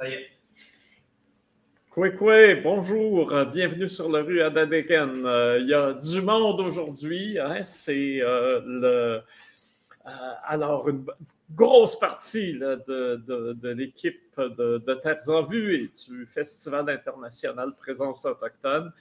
Ça y bonjour, bienvenue sur la rue Adadeken. Euh, il y a du monde aujourd'hui. Hein, c'est euh, le. Euh, alors, une grosse partie de, de, l'équipe de, de en Vue et du Festival international Présence autochtone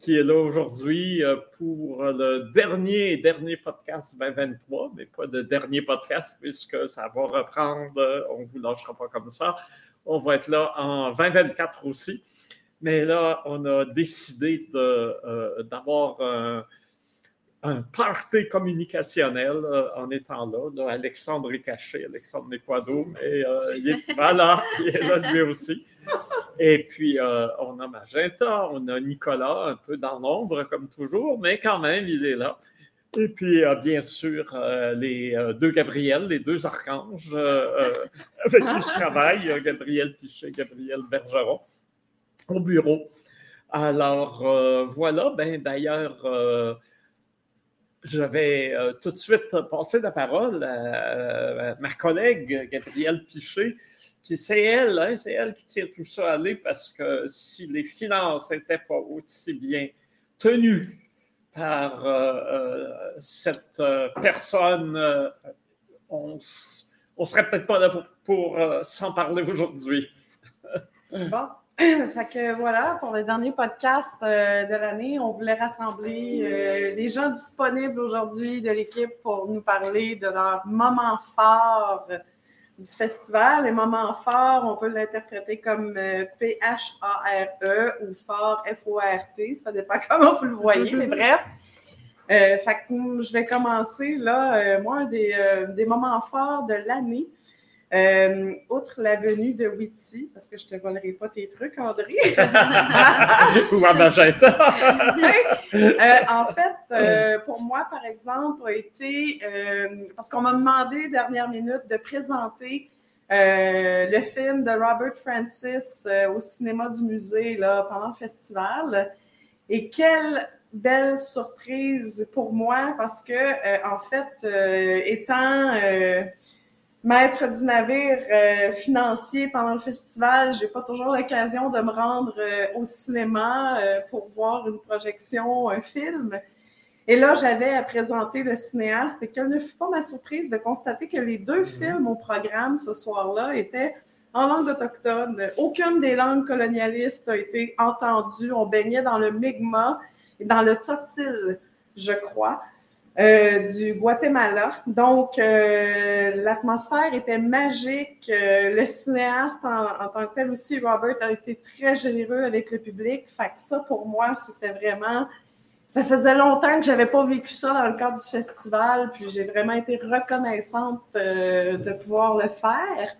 qui est là aujourd'hui pour le dernier dernier podcast 2023, mais pas de dernier podcast puisque ça va reprendre, on ne vous lâchera pas comme ça. On va être là en 2024 aussi. Mais là, on a décidé euh, d'avoir un, un, party communicationnel en étant là. Alexandre est caché, Alexandre Nequado, mais il est, voilà, il est là lui aussi. Et puis, euh, on a Magenta, on a Nicolas, un peu dans l'ombre, comme toujours, mais quand même, il est là. Et puis, euh, bien sûr, euh, les deux Gabriel, les deux archanges avec qui je travaille, Gabriel Pichet, Gabriel Bergeron, au bureau. Alors, voilà, ben d'ailleurs, je vais tout de suite passer la parole à, ma collègue Gabrielle Pichet, puis c'est elle, hein, c'est elle qui tire tout ça à aller parce que si les finances n'étaient pas aussi bien tenues par euh, euh, cette euh, personne, on, ne serait peut-être pas là pour, s'en parler aujourd'hui. bon. Fait que voilà, pour le dernier podcast de l'année, on voulait rassembler des gens disponibles aujourd'hui de l'équipe pour nous parler de leur moment fort du festival. Les moments forts, on peut l'interpréter comme euh, P-H-A-R-E ou fort F-O-R-T. Ça dépend comment vous le voyez, mais bref. Euh, fait que, je vais commencer là. Euh, moi, des, des moments forts de l'année. Euh, outre la venue de Witty, parce que je ne te volerai pas tes trucs, André. Ou euh, en fait, euh, pour moi, par exemple, a été, euh, parce qu'on m'a demandé, dernière minute, de présenter le film de Robert Francis au cinéma du musée là, pendant le festival. Et quelle belle surprise pour moi, parce que, en fait, étant maître du navire euh, financier pendant le festival, j'ai pas toujours l'occasion de me rendre euh, au cinéma euh, pour voir une projection, un film. Et là, j'avais à présenter le cinéaste et quelle ne fut pas ma surprise de constater que les deux mhm. films au programme ce soir-là étaient en langue autochtone. Aucune des langues colonialistes a été entendue. On baignait dans le Mi'kmaq et dans le Tzotzil, je crois. Euh, du Guatemala. Donc, euh, l'atmosphère était magique. Euh, le cinéaste en, tant que tel aussi, Robert, a été très généreux avec le public. Fait que ça, pour moi, c'était vraiment... Ça faisait longtemps que j'avais pas vécu ça dans le cadre du festival, puis j'ai vraiment été reconnaissante de pouvoir le faire.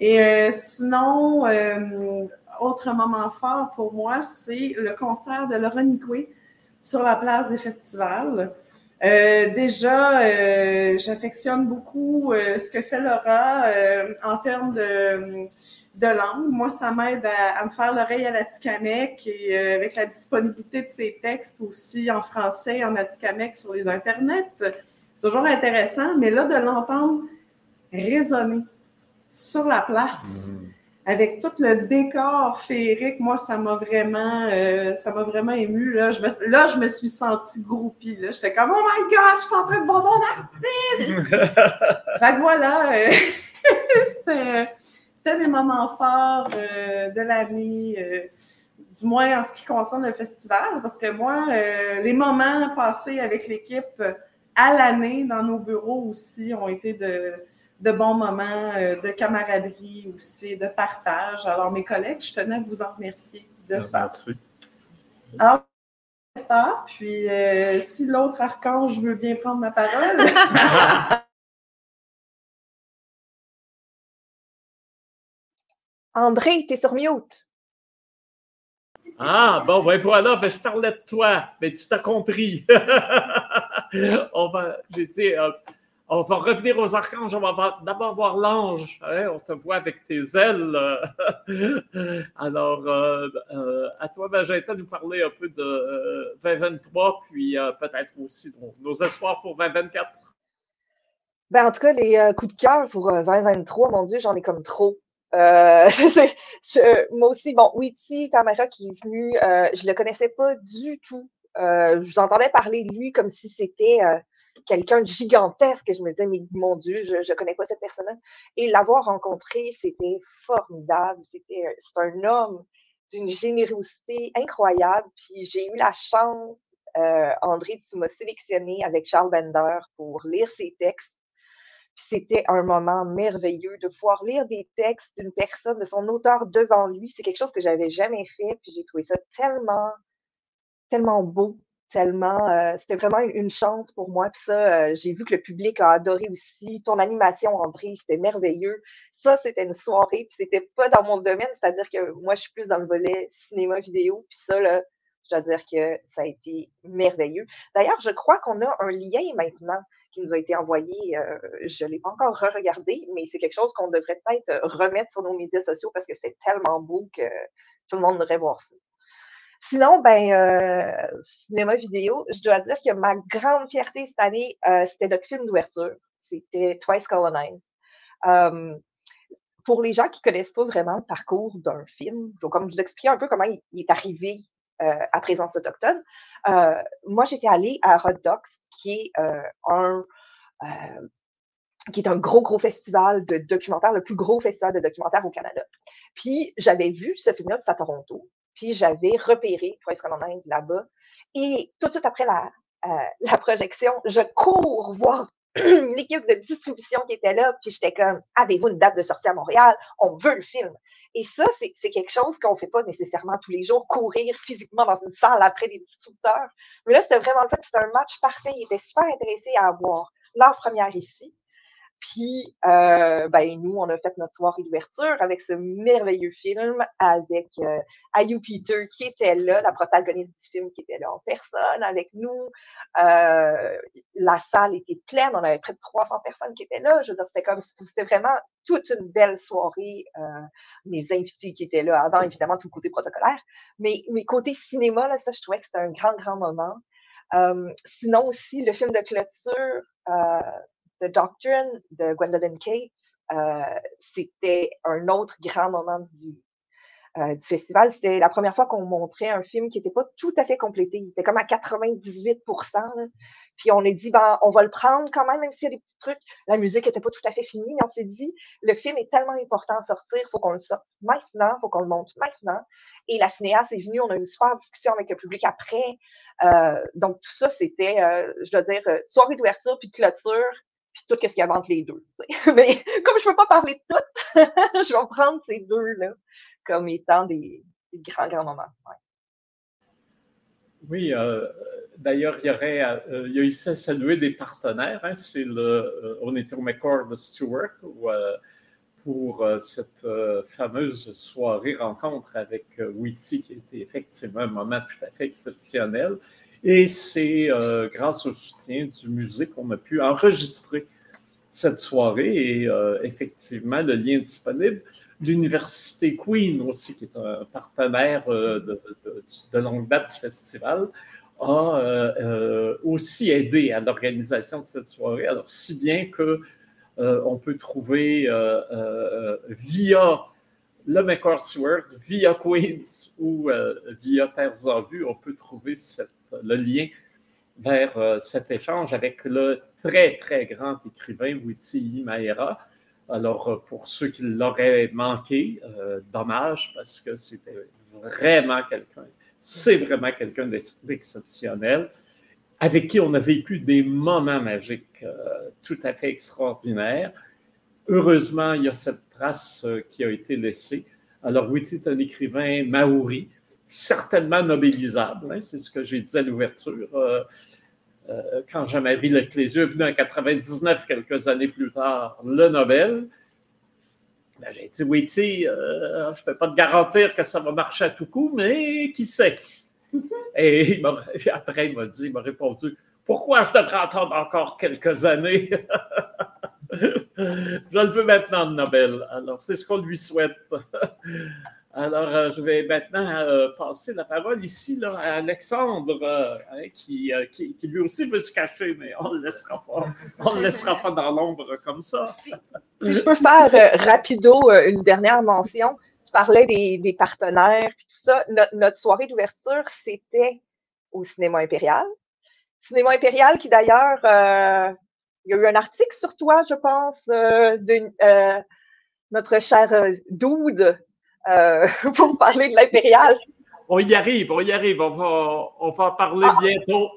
Et sinon, autre moment fort pour moi, c'est le concert de Laurent Nicoué sur la place des festivals. Euh, déjà, euh, j'affectionne beaucoup euh, ce que fait Laura en termes de, langue. Moi, ça m'aide à, me faire l'oreille à l'Atikamekw et avec la disponibilité de ses textes aussi en français en Atikamekw sur les internets. C'est toujours intéressant, mais là, de l'entendre résonner sur la place. Mm-hmm avec tout le décor féerique, moi, ça m'a vraiment, euh, ça m'a vraiment ému. Là. Je me, là, je me suis sentie groupie. J'étais comme, oh my God, je suis en train de voir mon artiste! fait que voilà, euh, c'était mes moments forts euh, de l'année, du moins en ce qui concerne le festival, parce que moi, les moments passés avec l'équipe à l'année dans nos bureaux aussi ont été de de bons moments euh, de camaraderie aussi, de partage. Alors, mes collègues, je tenais à vous en remercier de ça. Merci. Alors, ça, puis euh, si l'autre archange veut bien prendre ma parole. André, t'es sur mute. Ah, bon, ben voilà, ben je parlais de toi, mais tu t'as compris. On va, j'ai dit, euh, on va revenir aux archanges, on va d'abord voir l'ange. Hein, on te voit avec tes ailes. Alors, euh, euh, à toi, Magenta, nous parler un peu de 2023, euh, puis peut-être aussi nos espoirs pour 2024. Ben, en tout cas, les coups de cœur pour 2023, mon Dieu, j'en ai comme trop. Euh, moi aussi, bon, Witty Tamara qui est venu, je le connaissais pas du tout. Je vous entendais parler de lui comme si c'était quelqu'un de gigantesque. Je me disais, mais mon Dieu, je ne connais pas cette personne-là. Et l'avoir rencontré, c'était formidable. C'est un homme d'une générosité incroyable. Puis j'ai eu la chance, euh, André, tu m'as sélectionné avec Charles Bender pour lire ses textes c'était un moment merveilleux de pouvoir lire des textes d'une personne, de son auteur devant lui. C'est quelque chose que j'avais jamais fait, puis j'ai trouvé ça tellement, tellement beau, Euh, c'était vraiment une chance pour moi. Euh, j'ai vu que le public a adoré aussi. Ton animation, André, c'était merveilleux. Ça, c'était une soirée, puis c'était pas dans mon domaine, c'est-à-dire que moi, je suis plus dans le volet cinéma vidéo, puis ça, là, je dois dire que ça a été merveilleux. D'ailleurs, je crois qu'on a un lien maintenant qui nous a été envoyé. Euh, je ne l'ai pas encore re-regardé, mais c'est quelque chose qu'on devrait peut-être remettre sur nos médias sociaux parce que c'était tellement beau que tout le monde devrait voir ça. Sinon, ben, euh, cinéma vidéo, je dois dire que ma grande fierté cette année, c'était notre film d'ouverture. C'était Twice Colonized. pour les gens qui ne connaissent pas vraiment le parcours d'un film, je vais vous expliquer un peu comment il est arrivé euh, à présence autochtone. Euh, moi, j'étais allée à Hot Docs, qui est euh, un qui est un gros, gros festival de documentaires, le plus gros festival de documentaires au Canada. Puis, j'avais vu ce film-là, à Toronto, puis j'avais repéré Twice Colonized là-bas. Et tout de suite après la, la projection, je cours voir l'équipe de distribution qui était là, puis j'étais comme, avez-vous une date de sortie à Montréal? On veut le film. Et ça, c'est quelque chose qu'on ne fait pas nécessairement tous les jours, courir physiquement dans une salle après des distributeurs. Mais là, c'était vraiment le fait, c'était un match parfait. Ils étaient super intéressés à avoir leur première ici. Puis, euh, ben, nous, on a fait notre soirée d'ouverture avec ce merveilleux film avec euh, Ayu Peter qui était là, la protagoniste du film qui était là en personne avec nous. Euh, la salle était pleine, on avait près de 300 personnes qui étaient là. Je veux dire, c'était comme, c'était vraiment toute une belle soirée. Euh, les invités qui étaient là avant, évidemment, tout le côté protocolaire. Mais, côté cinéma, là, ça, je trouvais que c'était un grand, grand moment. Sinon aussi, le film de clôture, The Doctrine de Gwendolyn Cates, euh, c'était un autre grand moment du, euh, du festival. C'était la première fois qu'on montrait un film qui n'était pas tout à fait complété. Il était comme à 98% Puis on a dit, ben, on va le prendre quand même, même s'il y a des petits trucs. La musique n'était pas tout à fait finie, mais on s'est dit, le film est tellement important à sortir, il faut qu'on le sorte maintenant, il faut qu'on le monte maintenant. Et la cinéaste est venue, on a eu une super discussion avec le public après. Euh, donc tout ça, c'était, je dois dire, soirée d'ouverture puis de clôture puis tout ce qu'il y a entre les deux. Mais comme je ne peux pas parler de tout, je vais prendre ces deux-là comme étant des, grands, grands moments. Oui, euh, d'ailleurs, il y aurait, euh, il y a ici à saluer des partenaires. Hein, c'est le euh, On est McCord de Stewart pour cette fameuse soirée rencontre avec Witty, qui était effectivement un moment tout à fait exceptionnel. Et c'est euh, grâce au soutien du musée qu'on a pu enregistrer cette soirée et euh, effectivement le lien disponible. L'Université Queen aussi, qui est un partenaire euh, de, longue date du festival, a aussi aidé à l'organisation de cette soirée. Alors, si bien que on peut trouver via le McCarthy via Queens ou via Terres en Vue, on peut trouver cette le lien vers euh, cet échange avec le très, très grand écrivain Witi Maera. Alors, euh, pour ceux qui l'auraient manqué, euh, dommage, parce que c'était vraiment quelqu'un, c'est vraiment quelqu'un d'exceptionnel, avec qui on a vécu des moments magiques tout à fait extraordinaires. Heureusement, il y a cette trace qui a été laissée. Alors, Witi est un écrivain maori, certainement nobilisable. Hein, c'est ce que j'ai dit à l'ouverture. Euh, euh, quand Jean-Marie Leclésieux est venu en 99, quelques années plus tard, le Nobel, ben, j'ai dit, oui, tu euh, je ne peux pas te garantir que ça va marcher à tout coup, mais qui sait? Et après, il m'a dit, il m'a répondu, pourquoi je devrais attendre encore quelques années? Je le veux maintenant, Nobel. Alors, c'est ce qu'on lui souhaite. Alors, euh, je vais maintenant euh, passer la parole ici à Alexandre, euh, hein, qui, lui aussi veut se cacher, mais on ne le laissera pas. Dans l'ombre comme ça. Je peux faire rapido une dernière mention. Tu parlais des, partenaires et tout ça. notre soirée d'ouverture, c'était au Cinéma Impérial. Cinéma Impérial qui d'ailleurs, il y a eu un article sur toi, je pense, de notre cher Dude euh, pour parler de l'impérial. On y arrive, on y arrive. On va, on va en parler ah. bientôt.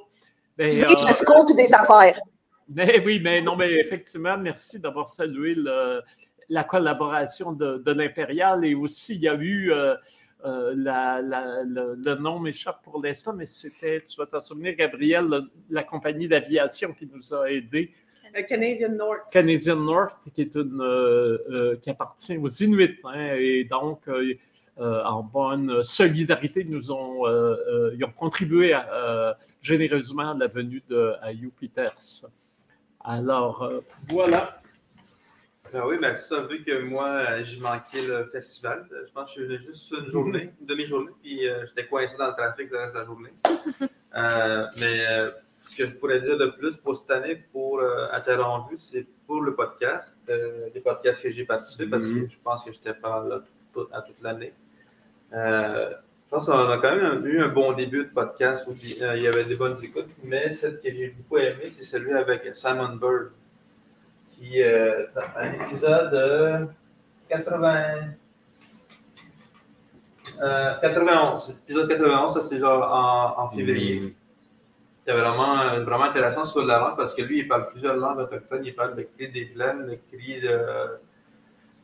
Mais, euh, le scope des affaires. Mais oui, mais non, mais effectivement, merci d'avoir salué la collaboration de, de l'impérial et aussi il y a eu. Euh, euh la, la, le, nom m'échappe pour l'instant, mais c'était, tu vas t'en souvenir, Gabriel, la compagnie d'aviation qui nous a aidés Canadian North. Canadian North, qui est une euh, euh, qui appartient aux Inuits, hein, et donc euh, en bonne solidarité, nous ont, ils ont contribué généreusement à la venue de Ayu Peters. Alors, voilà. Ben oui, ben ça, vu que moi, j'ai manqué le festival, je pense que je suis juste une journée, une demi-journée, puis j'étais coincé dans le trafic le reste de la journée. mais ce que je pourrais dire de plus pour cette année, pour euh, Vue, c'est pour le podcast, euh, les podcasts que j'ai participé, parce que mhm. je pense que je n'étais pas là à toute l'année. Euh, je pense qu'on a quand même eu un bon début de podcast où euh, il y avait des bonnes écoutes, mais celle que j'ai beaucoup aimée, c'est celui avec Simon Bird, qui est un épisode 80. 91. Épisode 91, ça c'est genre en, février. Mhm. C'était vraiment, euh, vraiment intéressant sur la langue parce que lui, il parle plusieurs langues autochtones. Il parle le cri des plaines, le cri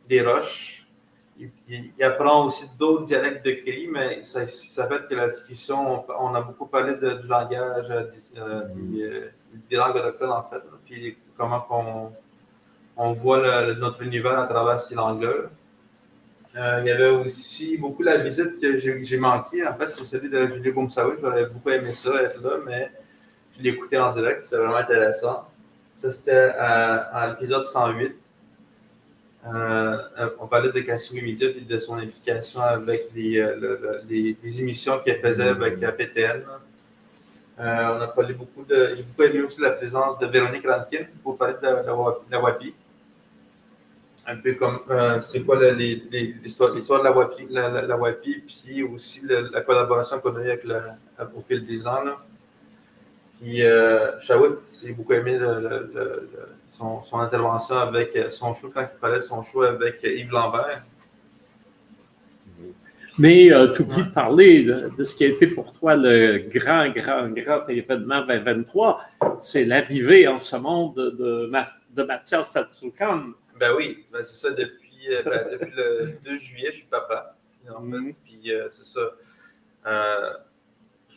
des roches. Il, apprend aussi d'autres dialectes de cri, mais ça, ça fait que la discussion, on, a beaucoup parlé du langage, euh, euh, mm-hmm. des, langues autochtones en fait, puis comment on, on voit notre univers à travers ces langues-là. il y avait aussi beaucoup la visite que j'ai manqué. En fait, c'est celui de Julie Goumsaoui. J'aurais beaucoup aimé ça, être là, mais écouté en direct, c'est vraiment intéressant. Ça, c'était à, l'épisode 108. Euh, on parlait de Cassie Media et de son implication avec les, euh, les, émissions qu'elle faisait avec la PTN. Euh, on a parlé beaucoup de. J'ai beaucoup aimé aussi la présence de Véronique Rankin pour parler de, la WAPI. Un peu comme c'est quoi l'histoire de la WAPI, la, WAPI, puis aussi la collaboration qu'on a eue avec au fil des ans. Puis euh, j'ai beaucoup aimé son, intervention avec euh, son show quand il parlait de son show avec Yves Lambert. Mais euh, tu oublies de parler de, ce qui a été pour toi le grand, grand, grand événement 2023. C'est l'arrivée en ce monde de, de Mathias Satsukan. Ben oui, ben c'est ça. Depuis, euh, ben, depuis le 2 juillet, je suis papa. En fait. Mm-hmm. Puis c'est ça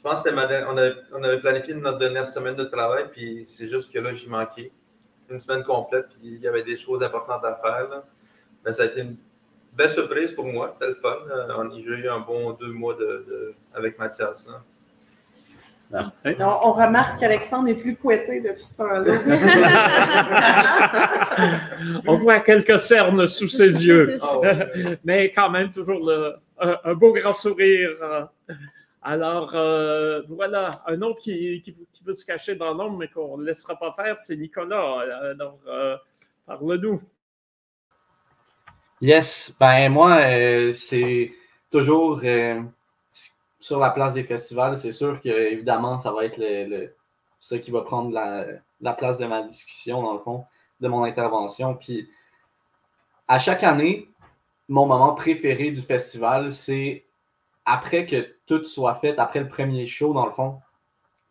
pense que on avait, on avait planifié notre dernière semaine de travail, puis c'est juste que là, j'ai manqué une semaine complète, puis il y avait des choses importantes à faire. Ben, ça a été une belle surprise pour moi, c'était le fun. Euh, j'ai eu un bon deux mois de, avec Mathias. Hein. on remarque qu'Alexandre est plus couetté depuis ce temps-là. on voit quelques cernes sous ses yeux, ah mais quand même toujours un, beau grand sourire. Alors, euh, voilà, un autre qui, veut se cacher dans l'ombre, mais qu'on ne laissera pas faire, c'est Nicolas. Alors, euh, parle-nous. Yes, ben moi, euh, c'est toujours sur la place des festivals. C'est sûr que, évidemment, ça va être le, ce qui va prendre la, place de ma discussion, dans le fond, de mon intervention. Puis, à chaque année, mon moment préféré du festival, c'est après que tout soit fait, après le premier show, dans le fond,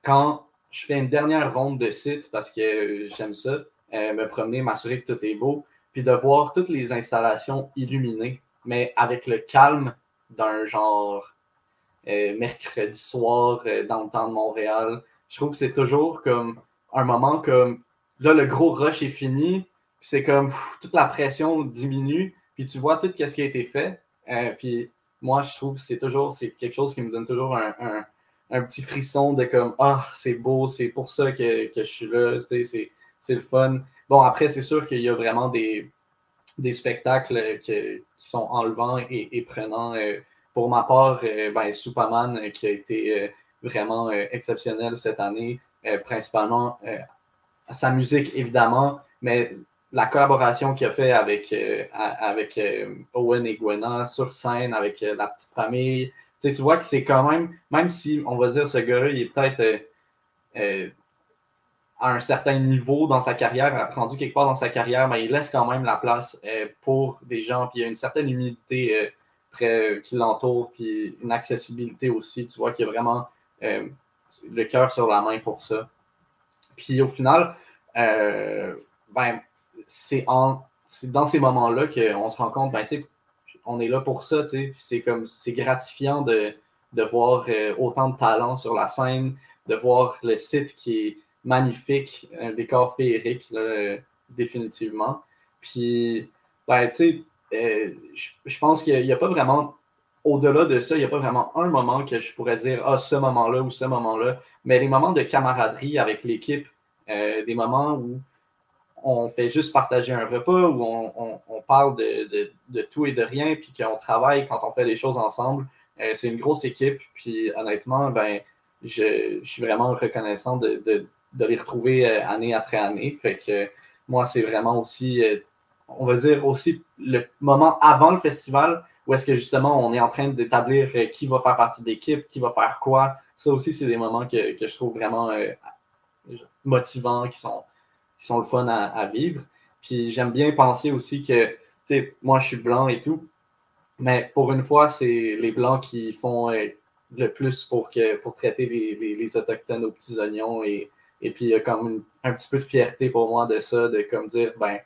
quand je fais une dernière ronde de site parce que j'aime ça, euh, me promener, m'assurer que tout est beau, puis de voir toutes les installations illuminées, mais avec le calme d'un genre euh, mercredi soir euh, dans le temps de Montréal. Je trouve que c'est toujours comme un moment comme là, le gros rush est fini, c'est comme toute la pression diminue, puis tu vois tout ce qui a été fait. puis moi, je trouve que c'est toujours c'est quelque chose qui me donne toujours un, petit frisson de comme Ah, c'est beau, c'est pour ça que, je suis là, c'est le fun. bon, après, c'est sûr qu'il y a vraiment des, des spectacles qui sont enlevants et, prenants. pour ma part, ben, Superman, qui a été vraiment exceptionnel cette année, principalement sa musique, évidemment, mais la collaboration qu'il a fait avec, avec Owen et Gwenna sur scène, avec la petite famille, tu vois que c'est quand même, même si on va dire ce gars-là, il est peut-être à un certain niveau dans sa carrière, rendu quelque part dans sa carrière, mais il laisse quand même la place euh, pour des gens, puis il y a une certaine humilité euh, près, qui l'entoure, puis une accessibilité aussi. Tu vois qu'il y a vraiment euh, le cœur sur la main pour ça. Puis au final, ben, c'est dans ces moments-là qu'on se rend compte, ben, on est là pour ça, c'est comme c'est gratifiant de, de voir autant de talent sur la scène, de voir le site qui est magnifique, un décor féerique, définitivement. Puis, ben, euh, je pense qu'il n'y a, pas vraiment, au-delà de ça, il n'y a pas vraiment un moment que je pourrais dire, ah, ce moment-là ou ce moment-là, mais les moments de camaraderie avec l'équipe, euh, des moments où on fait juste partager un repas, où on, parle de, tout et de rien, puis qu'on travaille quand on fait des choses ensemble. Euh, c'est une grosse équipe, puis honnêtement, ben, je, suis vraiment reconnaissant de, les retrouver euh, année après année. Fait que moi, c'est vraiment aussi, euh, on va dire aussi le moment avant le festival où est-ce que justement on est en train d'établir qui va faire partie de l'équipe, qui va faire quoi. Ça aussi, c'est des moments que, je trouve vraiment motivants, qui sont, qui sont le fun à, vivre. Puis j'aime bien penser aussi que, tu sais, moi je suis blanc et tout, mais pour une fois, c'est les blancs qui font le plus pour, que, pour traiter les, les Autochtones aux petits oignons et et puis, il y a comme un petit peu de fierté pour moi de ça, de comme dire, ben,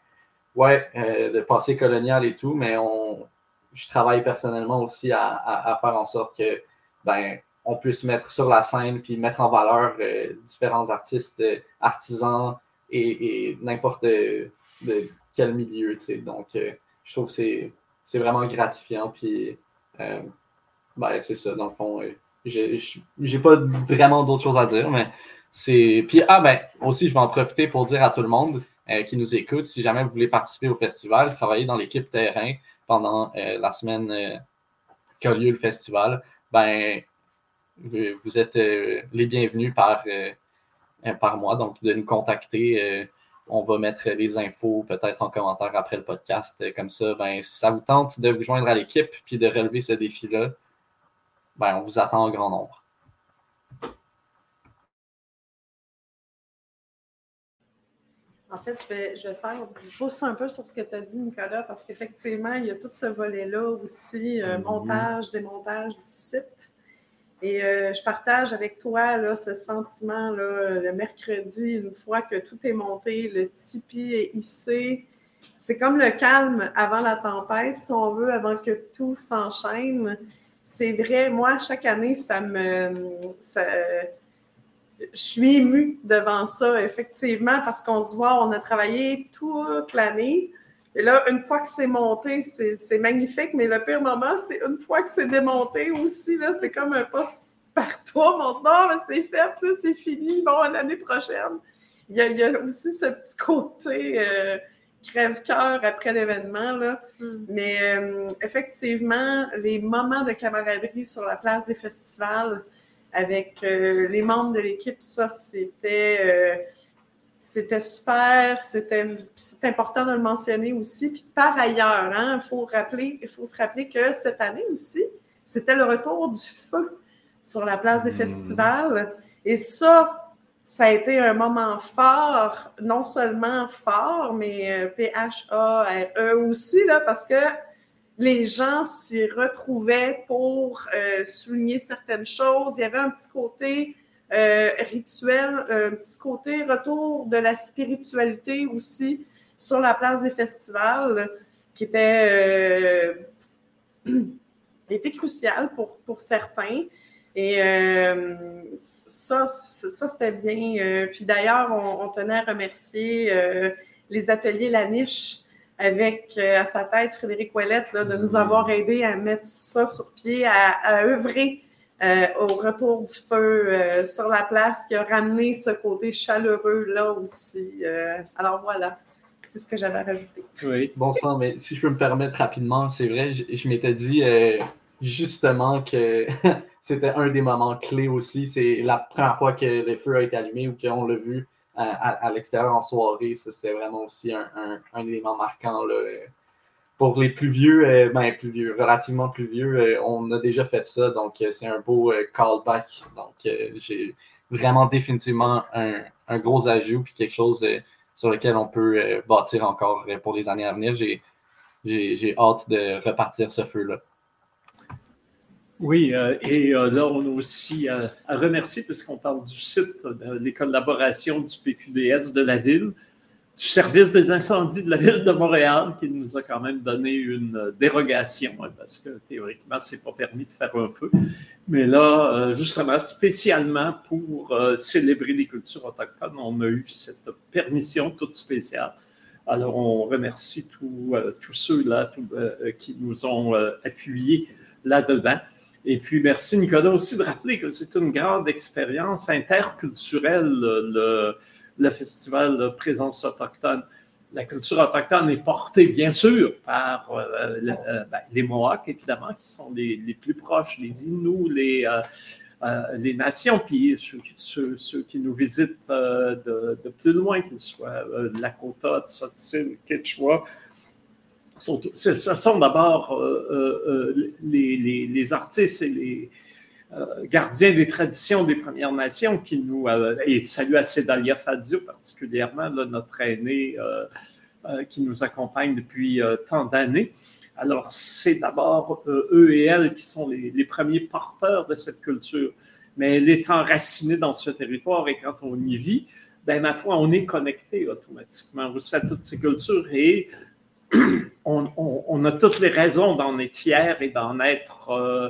ouais, euh, de passé colonial et tout, mais on, je travaille personnellement aussi à, faire en sorte que, ben, on puisse mettre sur la scène puis mettre en valeur euh, différents artistes, euh, artisans et, n'importe de, quel milieu, tu sais. Donc, je trouve que c'est vraiment gratifiant. Puis, ben, c'est ça, dans le fond. j'ai pas vraiment d'autres choses à dire, mais c'est. Puis, ah ben, aussi, je vais en profiter pour dire à tout le monde euh, qui nous écoute, si jamais vous voulez participer au festival, travailler dans l'équipe terrain pendant euh, la semaine euh, qu'a lieu le festival, ben, vous êtes les bienvenus par, par moi. Donc, de nous contacter. on va mettre les infos peut-être en commentaire après le podcast. Comme ça, ben, si ça vous tente de vous joindre à l'équipe puis de relever ce défi-là, ben, on vous attend en grand nombre. En fait, je vais, je vais faire du pouce un peu sur ce que tu as dit, Nicolas, parce qu'effectivement, il y a tout ce volet-là aussi, euh, mhm. montage, démontage du site. Et euh, je partage avec toi ce sentiment là, le mercredi, une fois que tout est monté, le Tipeee est hissé. C'est comme le calme avant la tempête, si on veut, avant que tout s'enchaîne. C'est vrai, moi, chaque année, ça me. Je suis émue devant ça, effectivement, parce qu'on se voit, on a travaillé toute l'année. Et là, une fois que c'est monté, c'est magnifique, mais le pire moment, c'est une fois que c'est démonté aussi, là, c'est comme un poste par toi, mon non, c'est fait, c'est fini, bon, l'année prochaine. Il y, a, aussi ce petit côté euh, crève-cœur après l'événement, là. Hmm. Mais euh, effectivement, les moments de camaraderie sur la place des festivals, avec euh, les membres de l'équipe, ça, c'était c'était super, c'était important de le mentionner aussi. Puis par ailleurs, hein, il faut, rappeler, il faut se rappeler que cette année aussi, c'était le retour du feu sur la place des mmh. festivals. Et ça, ça a été un moment fort, non seulement fort, mais euh, P-H-A-R-E aussi, là, parce que les gens s'y retrouvaient pour euh, souligner certaines choses. Il y avait un petit côté euh, rituel, un petit côté retour de la spiritualité aussi sur la place des festivals qui était, euh, crucial pour, certains. Et ça, ça c'était bien. puis d'ailleurs, on, tenait à remercier les ateliers La Niche avec euh, à sa tête Frédéric Ouellette de nous avoir aidé à mettre ça sur pied, à, œuvrer euh, au retour du feu euh, sur la place, qui a ramené ce côté chaleureux là aussi. alors voilà. c'est ce que j'avais rajouté. Oui. Bon sang, mais si je peux me permettre rapidement, c'est vrai, je, m'étais dit euh, justement que c'était un des moments clés aussi. C'est la première fois que le feu a été allumé ou qu'on l'a vu à, l'extérieur en soirée. C'était vraiment aussi un, un, élément marquant. Là. Pour les plus vieux, euh, ben plus vieux, relativement plus vieux, euh, on a déjà fait ça, donc c'est un beau callback. Donc j'ai vraiment définitivement un, un, gros ajout puis quelque chose sur lequel on peut euh, bâtir encore euh, pour les années à venir. J'ai hâte de repartir ce feu-là. Oui, euh, et là, on a aussi à remercier, puisqu'on parle du site, les collaborations du PQDS de la ville, du service des incendies de la ville de Montréal, qui nous a quand même donné une dérogation, hein, parce que théoriquement, ce n'est pas permis de faire un feu. Mais là, euh, justement, spécialement pour euh, célébrer les cultures autochtones, on a eu cette permission toute spéciale. Alors, on remercie euh, tous ceux-là qui nous ont appuyés là-dedans. Et puis, merci Nicolas aussi de rappeler que c'est une grande expérience interculturelle, le, le Festival Présence autochtone la culture autochtone est portée, bien sûr, par euh, euh, ben, les Mohawks, évidemment, qui sont les, plus proches, les Inuits, les, euh, les nations, puis ceux, qui nous visitent de, plus loin, qu'ils soient Lakota, Tzotzil, Quechua. ce sont d'abord les, les, artistes et les, gardien des traditions des Premières Nations qui nous, euh, et salut à Cédalia Fadio particulièrement, notre aîné euh, qui nous accompagne depuis tant d'années. Alors, c'est d'abord eux et elles qui sont les, premiers porteurs de cette culture. Mais elle est enracinée dans ce territoire et quand on y vit, ben, ma foi, on est connecté automatiquement aussi à toutes ces cultures et on, a toutes les raisons d'en être fiers et d'en être euh, euh,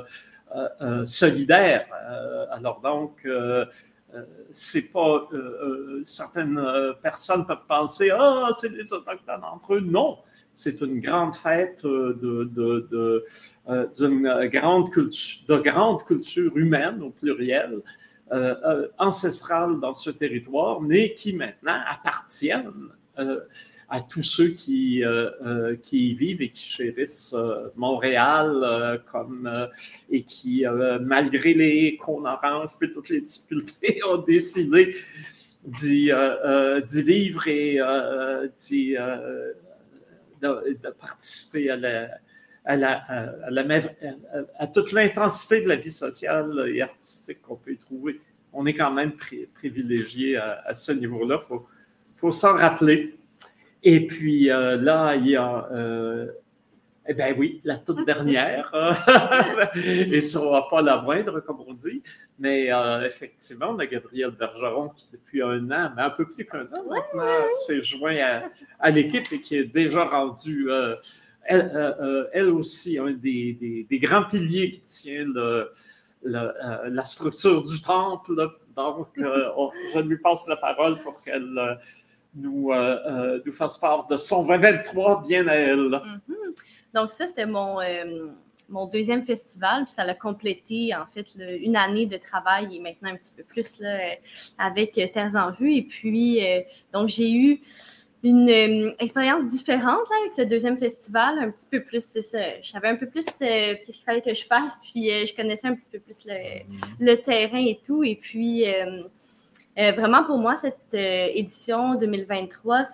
solidaire. Euh, alors donc, c'est pas certaines personnes peuvent penser ah c'est des autochtones entre eux non c'est une grande fête de, de, d'une grande culture de grande culture humaine au pluriel ancestrale dans ce territoire mais qui maintenant appartiennent à tous ceux qui, euh, euh, qui y vivent et qui chérissent euh, Montréal comme, et qui, malgré les cônes oranges et toutes les difficultés, ont décidé d'y vivre et d'y, de, participer à, la, à, toute l'intensité de la vie sociale et artistique qu'on peut y trouver. On est quand même privilégié à, ce niveau-là. Il faut, faut s'en rappeler. Et puis euh, là, il y a, euh, eh bien oui, la toute dernière, et ce sera pas la moindre, comme on dit, mais euh, effectivement, on a Gabrielle Bergeron qui, depuis un an, mais un peu plus qu'un an maintenant, s'est joint à, l'équipe et qui est déjà rendue, elle, aussi, un des, grands piliers qui tient la structure du temple. Donc, je lui passe la parole pour qu'elle nous, euh, euh, nous fasse part de son 23 bien à elle. Mm-hmm. Donc, ça, c'était mon, euh, mon deuxième festival. Puis ça l'a complété, en fait, une année de travail et maintenant un petit peu plus là, avec Terres en vue. Et puis, donc, j'ai eu une expérience différente là, avec ce deuxième festival, un petit peu plus, c'est ça. Je savais un peu plus ce qu'il fallait que je fasse, puis je connaissais un petit peu plus le, mm-hmm. le terrain et tout. Et puis, euh, vraiment, pour moi, cette euh, édition 2023, ça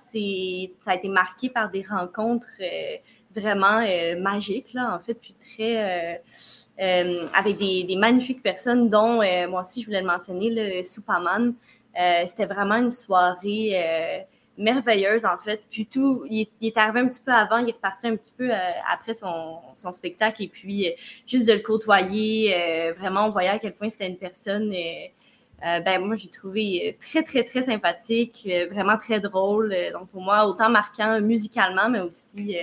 a été marqué par des rencontres euh, vraiment magiques, là, en fait, puis très. avec des, magnifiques personnes, dont moi aussi, je voulais le mentionner, le Superman. C'était vraiment une soirée merveilleuse, en fait. Puis tout, il, est arrivé un petit peu avant, il est reparti un petit peu après son, son, spectacle. Et puis, juste de le côtoyer, vraiment, on voyait à quel point c'était une personne euh, ben, moi, j'ai trouvé euh, très, très, très sympathique, euh, vraiment très drôle. donc, pour moi, autant marquant musicalement, mais aussi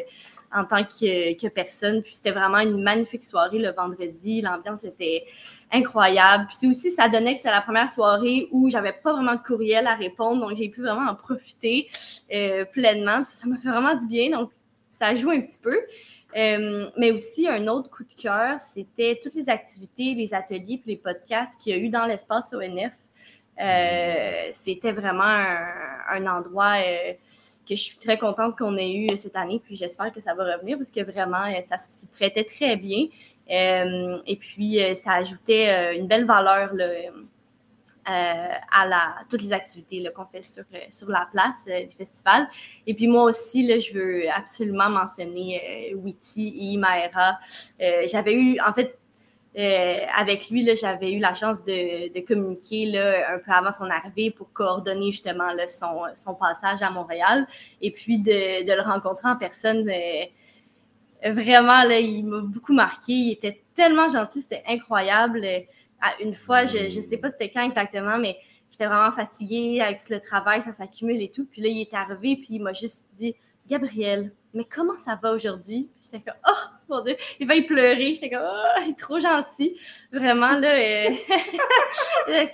en tant que, que personne. Puis, c'était vraiment une magnifique soirée le vendredi. L'ambiance était incroyable. Puis aussi, ça donnait que c'était la première soirée où j'avais pas vraiment de courriel à répondre. Donc, j'ai pu vraiment en profiter pleinement. Ça m'a fait vraiment du bien. Donc, ça joue un petit peu. Euh, mais aussi, un autre coup de cœur, c'était toutes les activités, les ateliers et les podcasts qu'il y a eu dans l'espace ONF. Euh, c'était vraiment un, endroit que je suis très contente qu'on ait eu cette année, puis j'espère que ça va revenir parce que vraiment, ça s'y prêtait très bien. et puis, ça ajoutait une belle valeur là, à la, toutes les activités qu'on fait sur, sur la place du festival. Et puis moi aussi, je veux absolument mentionner Witty et Imaera. J'avais eu, en fait, euh, avec lui, j'avais eu la chance de, communiquer un peu avant son arrivée pour coordonner justement son, passage à Montréal et puis de, le rencontrer en personne. Euh, vraiment, il m'a beaucoup marqué. Il était tellement gentil, c'était incroyable. Une fois, je ne sais pas c'était quand exactement, mais j'étais vraiment fatiguée avec tout le travail, ça s'accumule et tout. Puis là, il est arrivé, puis il m'a juste dit Gabriel, mais comment ça va aujourd'hui? J'étais comme, oh mon Dieu, il va y pleurer. J'étais comme, oh, il est trop gentil. Vraiment, là. Euh,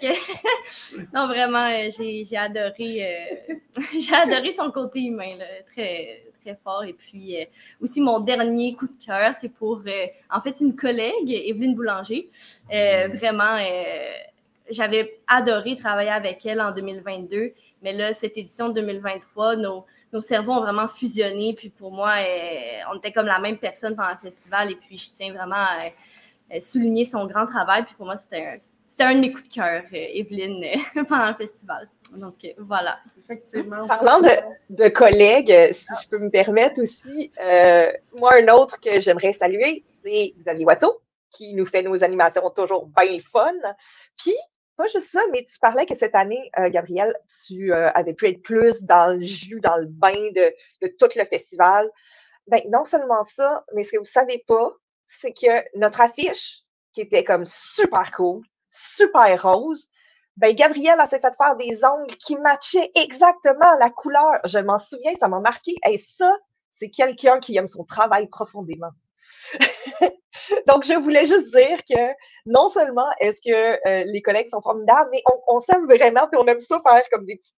non, vraiment, euh, j'ai adoré, euh, adoré son côté humain, là, très, très fort. Et puis, aussi, mon dernier coup de cœur, c'est pour, en fait, une collègue, Evelyne Boulanger. vraiment, j'avais adoré travailler avec elle en 2022, mais là, cette édition 2023, nos nos cerveaux ont vraiment fusionné. Puis pour moi, euh, on était comme la même personne pendant le festival. Et puis je tiens vraiment à, souligner son grand travail. Puis pour moi, c'était un, un de mes coups de cœur, euh, Evelyne, pendant le festival. Donc voilà. Effectivement. Parlant de, collègues, si je peux me permettre aussi, euh, moi, un autre que j'aimerais saluer, c'est Xavier Watteau, qui nous fait nos animations toujours bien fun. Puis, pas juste ça, mais tu parlais que cette année, euh, Gabriel, tu euh, avais pu être plus dans le jus, dans le bain de, tout le festival. Ben, non seulement ça, mais ce que vous ne savez pas, c'est que notre affiche, qui était comme super cool, super rose, ben, Gabriel a s'est fait faire des ongles qui matchaient exactement la couleur. Je m'en souviens, ça m'a marqué. Et ça, c'est quelqu'un qui aime son travail profondément. Donc, je voulais juste dire que non seulement est-ce que euh, les collègues sont formidables, mais on, s'aime vraiment, puis on aime ça faire comme des petits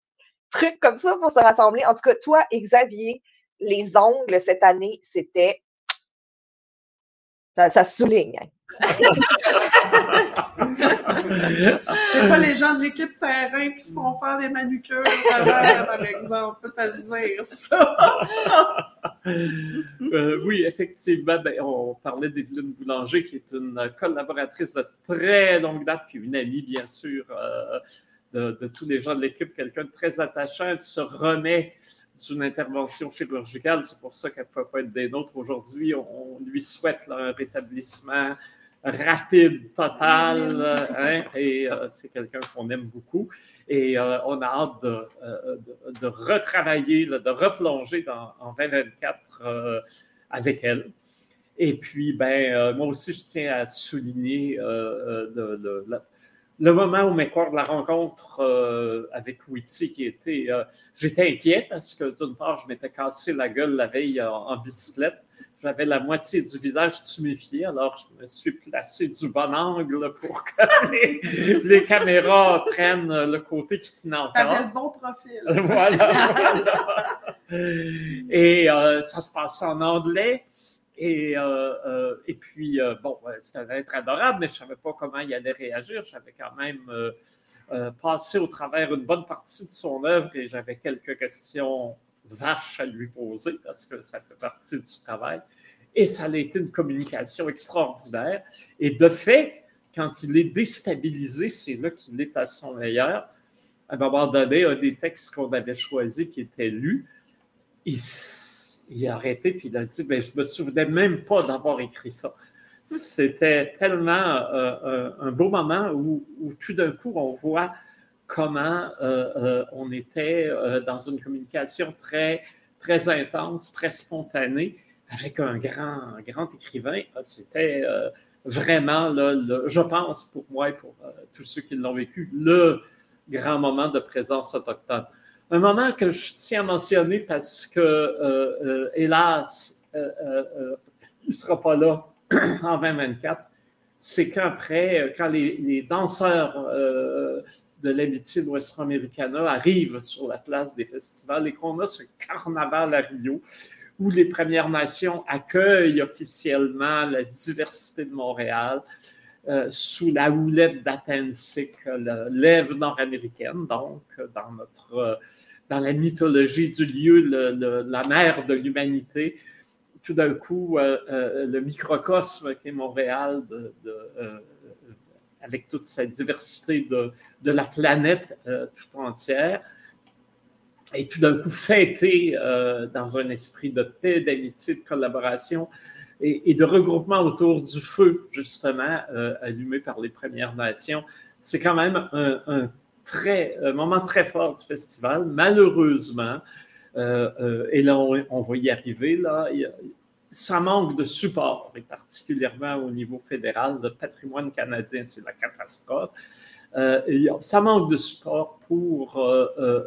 trucs comme ça pour se rassembler. En tout cas, toi, Xavier, les ongles cette année, c'était. Ça, souligne. Hein. C'est pas les gens de l'équipe terrain qui se font faire des manucures par exemple, peut te dire, ça. Euh, oui, effectivement, ben, on parlait d'Evelyne Boulanger, qui est une collaboratrice de très longue date, puis une amie, bien sûr, euh, de, tous les gens de l'équipe, quelqu'un de très attachant. Elle se remet d'une intervention chirurgicale. C'est pour ça qu'elle ne peut pas être des nôtres aujourd'hui. On, lui souhaite un rétablissement rapide, total, hein, et euh, c'est quelqu'un qu'on aime beaucoup. Et euh, on a hâte de, euh, de, retravailler, de replonger dans, en 2024 avec elle. Et puis, ben, moi aussi, je tiens à souligner le, le, moment où mes de la rencontre avec Witty, qui était. J'étais inquiet parce que d'une part, je m'étais cassé la gueule la veille en bicyclette. J'avais la moitié du visage tuméfié, alors je me suis placé du bon angle pour que les, caméras prennent le côté qui encore. T'avais le bon profil. voilà, Et euh, ça se passait en anglais. Et, euh, euh, et puis, bon, c'était être adorable, mais je ne savais pas comment il allait réagir. J'avais quand même passé au travers une bonne partie de son œuvre et j'avais quelques questions vache à lui poser parce que ça fait partie du travail. Et ça a été une communication extraordinaire. Et de fait, quand il est déstabilisé, c'est là qu'il est à son meilleur. À un moment donné, un des textes qu'on avait choisi qui était lu, il, a arrêté puis il a dit Je me souvenais même pas d'avoir écrit ça. C'était tellement euh, un beau moment où, où tout d'un coup, on voit comment euh, euh, on était euh, dans une communication très, très intense, très spontanée avec un grand, grand écrivain. C'était vraiment, je pense, pour moi et pour tous ceux qui l'ont vécu, le grand moment de présence autochtone. Un moment que je tiens à mentionner parce que, hélas, il ne sera pas là en 2024, c'est qu'après, quand les danseurs de l'amitié ouest-américaine arrive sur la place des festivals et qu'on a ce carnaval à Rio où les Premières Nations accueillent officiellement la diversité de Montréal euh, sous la houlette d'Atensik, l'ève nord-américaine, donc dans notre dans la mythologie du lieu, la mère de l'humanité. Tout d'un coup, le microcosme qui est Montréal, avec toute sa diversité de, la planète tout entière, et tout d'un coup fêté dans un esprit de paix, d'amitié, de collaboration et, de regroupement autour du feu, justement, euh, allumé par les Premières Nations. C'est quand même un, très, moment très fort du festival. Malheureusement, euh, euh, et là, on, va y arriver, là, ça manque de support, et particulièrement au niveau fédéral. Le patrimoine canadien, c'est la catastrophe. ça manque de support pour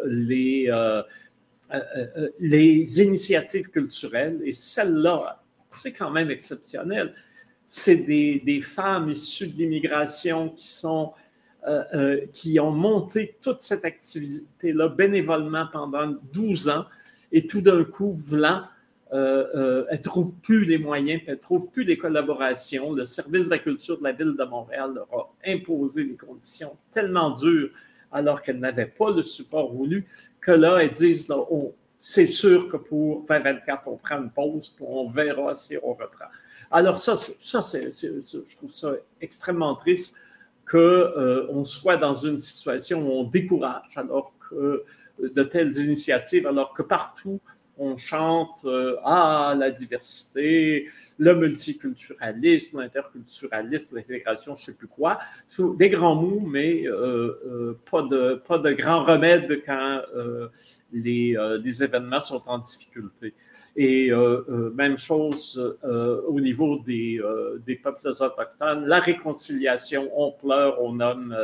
les, les initiatives culturelles et celle-là c'est quand même exceptionnel. C'est des, femmes issues de l'immigration qui sont euh, euh, qui ont monté toute cette activité-là bénévolement pendant 12 ans et tout d'un coup, voulant, euh, elles ne trouvent plus les moyens, elles ne trouvent plus les collaborations. Le service de la culture de la ville de Montréal leur a imposé des conditions tellement dures alors qu'elles n'avaient pas le support voulu que là, elles disent, là, c'est sûr que pour 2024, on prend une pause, puis on verra si on reprend. Alors ça, ça c'est, je trouve ça extrêmement triste qu'on euh, soit dans une situation où on décourage alors que de telles initiatives, alors que partout on chante euh, ah la diversité, le multiculturalisme, l'interculturalisme, l'intégration, je ne sais plus quoi, des grands mots, mais euh, euh, pas de pas de grands remèdes quand les, les, événements sont en difficulté. Et même chose au niveau des, des peuples autochtones, la réconciliation, on pleure, on nomme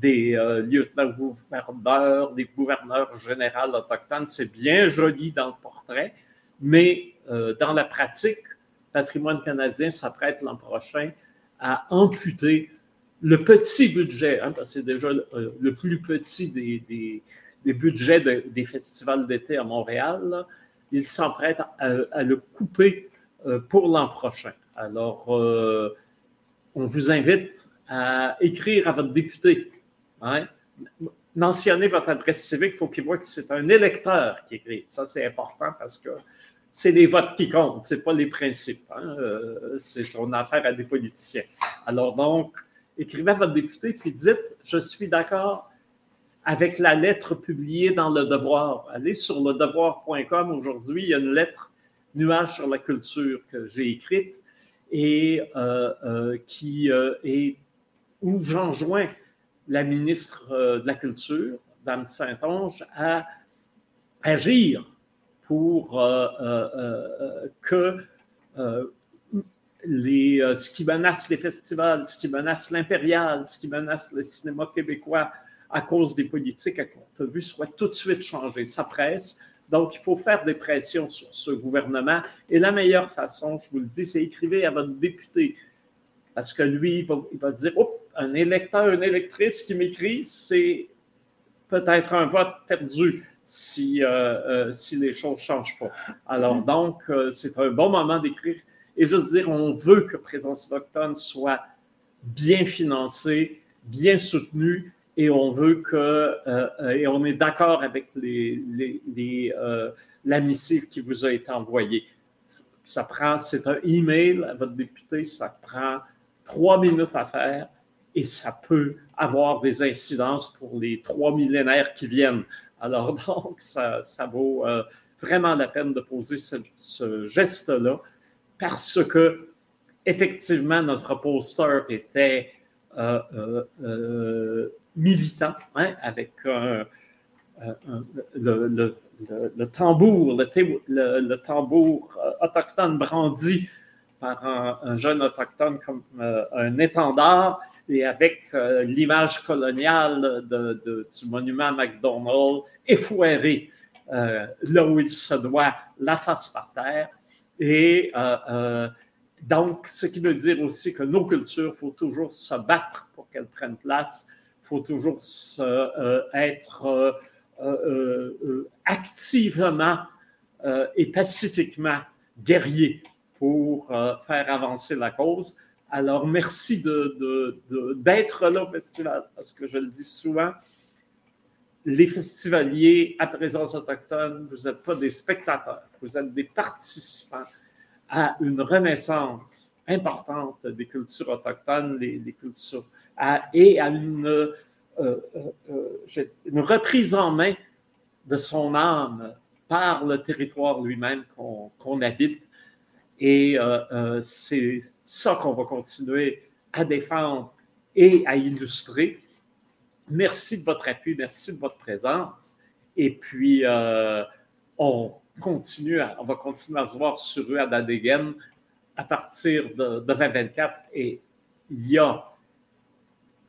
des euh, lieutenants-gouverneurs, des gouverneurs généraux autochtones. C'est bien joli dans le portrait, mais euh, dans la pratique, Patrimoine canadien s'apprête l'an prochain à amputer le petit budget, hein, parce que c'est déjà le, euh, plus petit des, des, budgets des festivals d'été à Montréal. il s'apprête à, le couper pour l'an prochain. Alors, on vous invite à écrire à votre député Hein? Votre adresse civique, il faut qu'il voit que c'est un électeur qui écrit. Ça, c'est important parce que c'est les votes qui comptent, ce n'est pas les principes. Hein? Euh, c'est son affaire à des politiciens. Alors donc, écrivez à votre député puis dites Je suis d'accord avec la lettre publiée dans Le Devoir. Allez sur ledevoir.com aujourd'hui, il y a une lettre nuage sur la culture que j'ai écrite et euh, euh, qui est où j'enjoins la ministre euh, de la Culture, Dame Saint-Onge, à agir pour euh, euh, que ce qui menace les festivals, ce qui menace l'impérial, ce qui menace le cinéma québécois à cause des politiques à courte vue soit tout de suite changé. Ça presse. Donc, il faut faire des pressions sur ce gouvernement. Et la meilleure façon, je vous le dis, c'est écrivez à votre député. Parce que lui, il va, il va dire, oh, un électeur, une électrice qui m'écrit, c'est peut-être un vote perdu si, euh, euh, si les choses ne changent pas. Alors donc, euh, c'est un bon moment d'écrire. Et juste dire, on veut que Présence autochtone soit bien financée, bien soutenue, et on veut que, et on est d'accord avec les, les, la missive qui vous a été envoyée. Ça prend, c'est un email à votre député, ça prend trois minutes à faire et ça peut avoir des incidences pour les trois millénaires qui viennent. Alors donc, ça, vaut euh, vraiment la peine de poser ce, geste-là parce que, effectivement, notre poster était euh, euh, militant, avec le, tambour, le, tambour autochtone brandi par un, jeune autochtone comme un étendard et avec euh, l'image coloniale du monument McDonald effoiré euh, là où il se doit, la face par terre. Et euh, donc, ce qui veut dire aussi que nos cultures, il faut toujours se battre pour qu'elles prennent place, il faut toujours être activement et pacifiquement guerrier pour faire avancer la cause. Alors, merci d'être là au festival, parce que je le dis souvent, les festivaliers à présence autochtone, vous n'êtes pas des spectateurs, vous êtes des participants à une renaissance importante des cultures autochtones, cultures, et à une, euh, euh, euh, une reprise en main de son âme par le territoire lui-même qu'on habite. Et c'est ça qu'on va continuer à défendre et à illustrer. Merci de votre appui, merci de votre présence. Et puis, euh, on, continue on va continuer à se voir sur eux à Dadegen à partir de, 2024. Et il y a,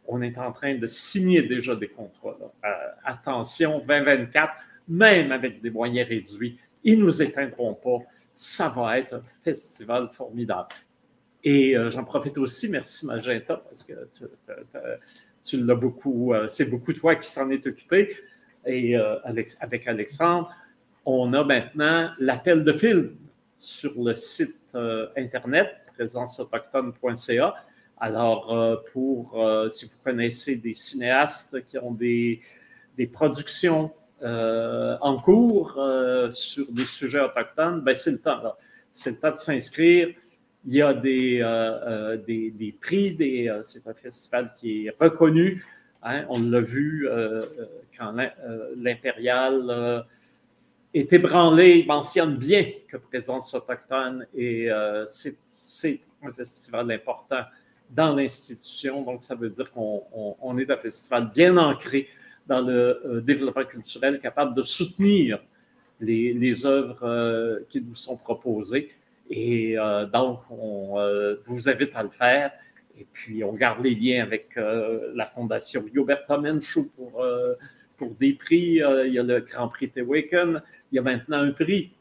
on est en train de signer déjà des contrats. Euh, attention, 2024, même avec des moyens réduits, ils ne nous éteindront pas. Ça va être un festival formidable. Et euh, j'en profite aussi, merci Magenta, parce que tu, l'as beaucoup, euh, c'est beaucoup toi qui s'en est occupé. Et euh, avec Alexandre, on a maintenant l'appel de film sur le site internet présenceautochtone.ca. Alors, pour si vous connaissez des cinéastes qui ont des, productions en cours sur des sujets autochtones, ben c'est le temps. C'est le temps de s'inscrire. Il y a des, euh, euh, prix, euh, c'est un festival qui est reconnu. Hein, on l'a vu quand l'Impérial est ébranlé, il mentionne bien que présence autochtone et c'est un festival important dans l'institution. Donc, ça veut dire qu'on est un festival bien ancré dans le développement culturel, capable de soutenir les œuvres qui nous sont proposées. Et euh, donc, on euh, vous invite à le faire. Et puis, on garde les liens avec euh, la Fondation Gilberta Menchou pour, pour des prix. il y a le Grand Prix Tewaken. Il y a maintenant un prix,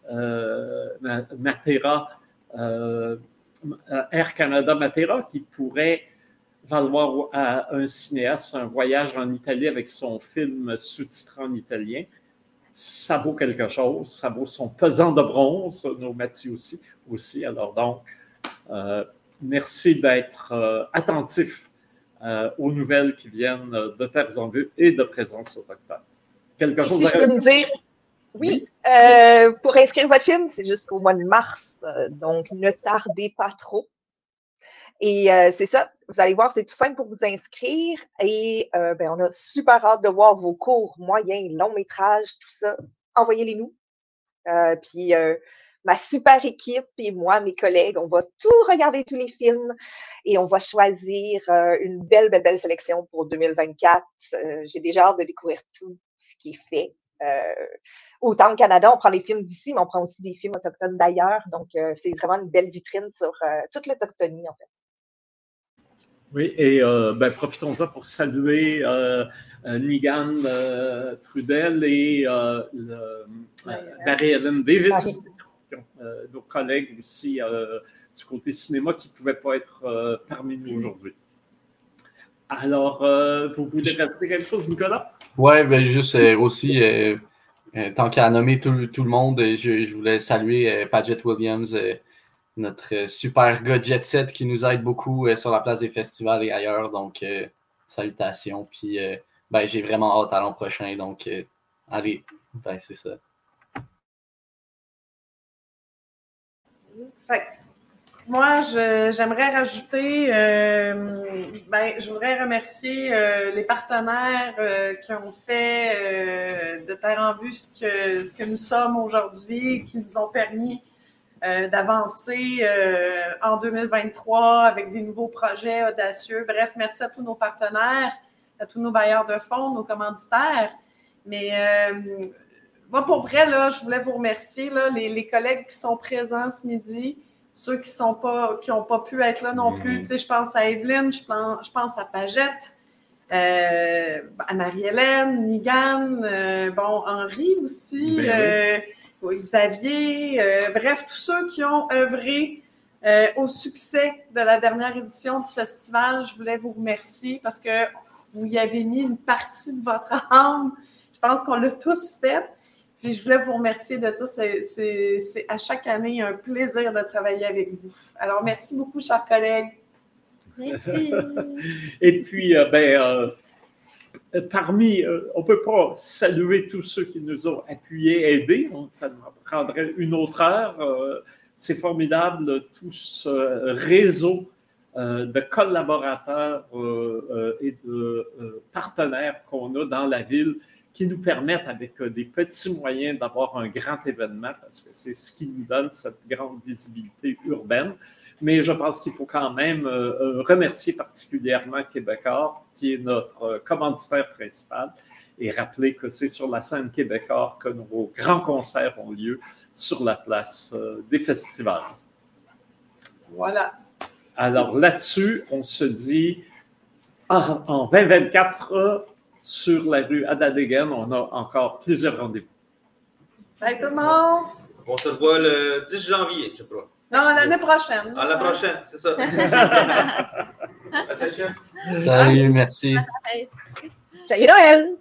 Matera, Air Canada Matera, qui pourrait valoir à un cinéaste un voyage en Italie avec son film sous-titré en italien. Ça vaut quelque chose, ça vaut son pesant de bronze, nos Mathieu aussi aussi. Alors donc, euh, merci d'être euh, attentif euh, aux nouvelles qui viennent de Terres en Vue et de Présence autochtone. Quelque chose à me dire? Oui, pour inscrire votre film, c'est jusqu'au mois de mars, donc ne tardez pas trop. Et c'est ça, vous allez voir, c'est tout simple pour vous inscrire. Et ben, on a super hâte de voir vos cours moyens, longs métrages, tout ça. Envoyez-les nous. puis ma super équipe et moi, mes collègues, on va tout regarder, tous les films, et on va choisir euh, une belle, belle, belle sélection pour 2024. Euh, j'ai déjà hâte de découvrir tout ce qui est fait. Euh, autant au Canada, on prend les films d'ici, mais on prend aussi des films autochtones d'ailleurs. Donc, c'est vraiment une belle vitrine sur toute l'autochtonie, en fait. Oui, et ben, profitons-en pour saluer Nigan Trudel et Barry-Ellen Davis. Euh, nos collègues aussi euh, du côté cinéma qui ne pouvaient pas être euh, parmi nous aujourd'hui. Alors, vous voulez rajouter quelque chose, Nicolas? Oui, ben juste aussi, tant qu'à nommer tout, tout, le monde, je, je voulais saluer Paget Williams, notre super gars jet set qui nous aide beaucoup sur la place des festivals et ailleurs. Donc, salutations. Puis, ben, j'ai vraiment hâte à l'an prochain. Donc, allez, ben, c'est ça. Moi, j'aimerais rajouter, euh, ben, je voudrais remercier euh, les partenaires euh, qui ont fait de Terre en Vue ce que, ce que nous sommes aujourd'hui, qui nous ont permis d'avancer en 2023 avec des nouveaux projets audacieux. Bref, merci à tous nos partenaires, à tous nos bailleurs de fonds, nos commanditaires. Mais moi, pour vrai, là, je voulais vous remercier, là, les, collègues qui sont présents ce midi, ceux qui sont pas, qui n'ont pas pu être là non plus. Mhm. je pense à Evelyne, je pense, je pense à Pagette, euh, à Marie-Hélène, Nigan, euh, bon, Henri aussi, ben euh, Xavier, bref, tous ceux qui ont œuvré au succès de la dernière édition du festival, je voulais vous remercier parce que vous y avez mis une partie de votre âme. Je pense qu'on l'a tous fait. Puis je voulais vous remercier de ça. C'est à chaque année un plaisir de travailler avec vous. Alors, merci beaucoup, chers collègues. Et puis, euh, ben, euh, parmi, on ne peut pas saluer tous ceux qui nous ont appuyés, aidés. Ça nous prendrait une autre heure. C'est formidable, tout ce réseau de collaborateurs et de partenaires qu'on a dans la ville qui nous permettent, avec euh, des petits moyens, d'avoir un grand événement, parce que c'est ce qui nous donne cette grande visibilité urbaine. Mais je pense qu'il faut quand même euh, euh, remercier particulièrement Québécois, qui est notre commanditaire principal, et rappeler que c'est sur la scène Québécois que nos grands concerts ont lieu sur la place des festivals. Voilà. Alors là-dessus, on se dit en 2024, sur la rue Adadegen. On a encore plusieurs rendez-vous. Salut tout le monde! On se voit le 10 janvier, je crois. Non, l'année prochaine. À la prochaine, c'est ça. Salut, merci. Salut Noël!